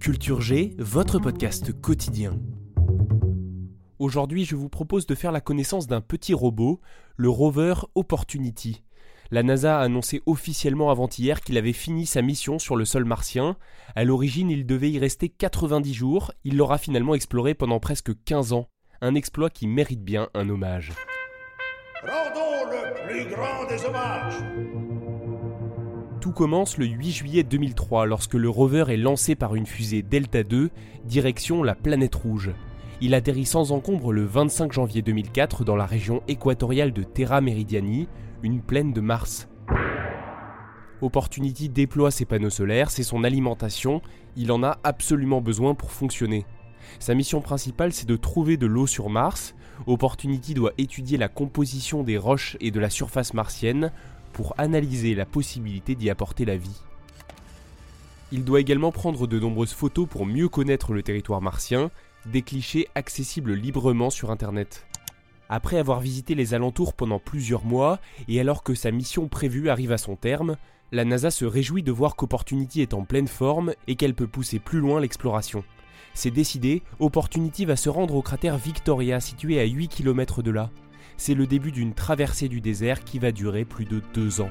Culture G, votre podcast quotidien. Aujourd'hui, je vous propose de faire la connaissance d'un petit robot, le rover Opportunity. La NASA a annoncé officiellement avant-hier qu'il avait fini sa mission sur le sol martien. À l'origine, il devait y rester 90 jours. Il l'aura finalement exploré pendant presque 15 ans. Un exploit qui mérite bien un hommage. Rendons le plus grand des hommages. Tout commence le 8 juillet 2003 lorsque le rover est lancé par une fusée Delta II, direction la planète rouge. Il atterrit sans encombre le 25 janvier 2004 dans la région équatoriale de Terra Meridiani, une plaine de Mars. Opportunity déploie ses panneaux solaires, c'est son alimentation, il en a absolument besoin pour fonctionner. Sa mission principale, c'est de trouver de l'eau sur Mars. Opportunity doit étudier la composition des roches et de la surface martienne pour analyser la possibilité d'y apporter la vie. Il doit également prendre de nombreuses photos pour mieux connaître le territoire martien, des clichés accessibles librement sur Internet. Après avoir visité les alentours pendant plusieurs mois, et alors que sa mission prévue arrive à son terme, la NASA se réjouit de voir qu'Opportunity est en pleine forme et qu'elle peut pousser plus loin l'exploration. C'est décidé, Opportunity va se rendre au cratère Victoria situé à 8 km de là. C'est le début d'une traversée du désert qui va durer plus de deux ans.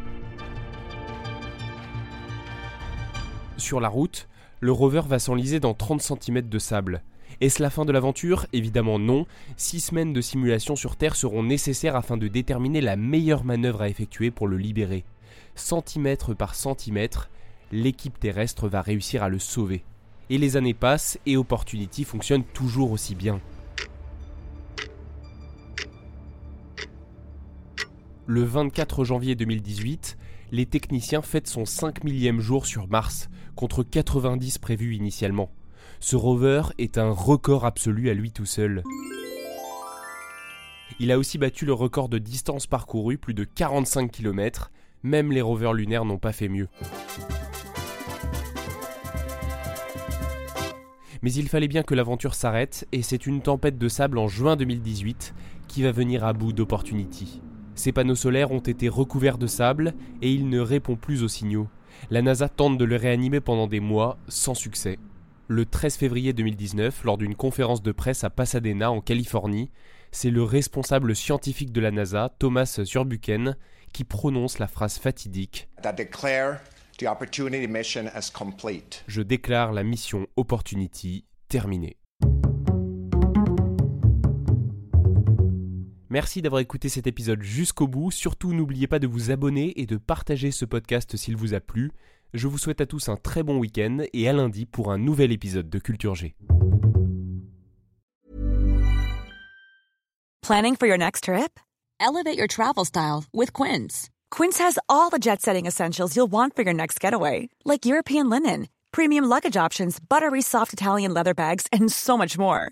Sur la route, le rover va s'enliser dans 30 cm de sable. Est-ce la fin de l'aventure? Évidemment non. Six semaines de simulation sur Terre seront nécessaires afin de déterminer la meilleure manœuvre à effectuer pour le libérer. Centimètre par centimètre, l'équipe terrestre va réussir à le sauver. Et les années passent et Opportunity fonctionne toujours aussi bien. Le 24 janvier 2018, les techniciens fêtent son 5 millième jour sur Mars, contre 90 prévus initialement. Ce rover est un record absolu à lui tout seul. Il a aussi battu le record de distance parcourue, plus de 45 km. Même les rovers lunaires n'ont pas fait mieux. Mais il fallait bien que l'aventure s'arrête, et c'est une tempête de sable en juin 2018 qui va venir à bout d'Opportunity. Ses panneaux solaires ont été recouverts de sable et il ne répond plus aux signaux. La NASA tente de le réanimer pendant des mois, sans succès le 13 février 2019 lors d'une conférence de presse à Pasadena en Californie. C'est le responsable scientifique de la NASA, Thomas Zurbuchen, qui prononce la phrase fatidique Je déclare la mission Opportunity terminée. Merci d'avoir écouté cet épisode jusqu'au bout. Surtout, n'oubliez pas de vous abonner et de partager ce podcast s'il vous a plu. Je vous souhaite à tous un très bon week-end et à lundi pour un nouvel épisode de Culture G. Planning for your next trip? Elevate your travel style with Quince. Quince has all the jet setting essentials you'll want for your next getaway, like European linen, premium luggage options, buttery soft Italian leather bags, and so much more.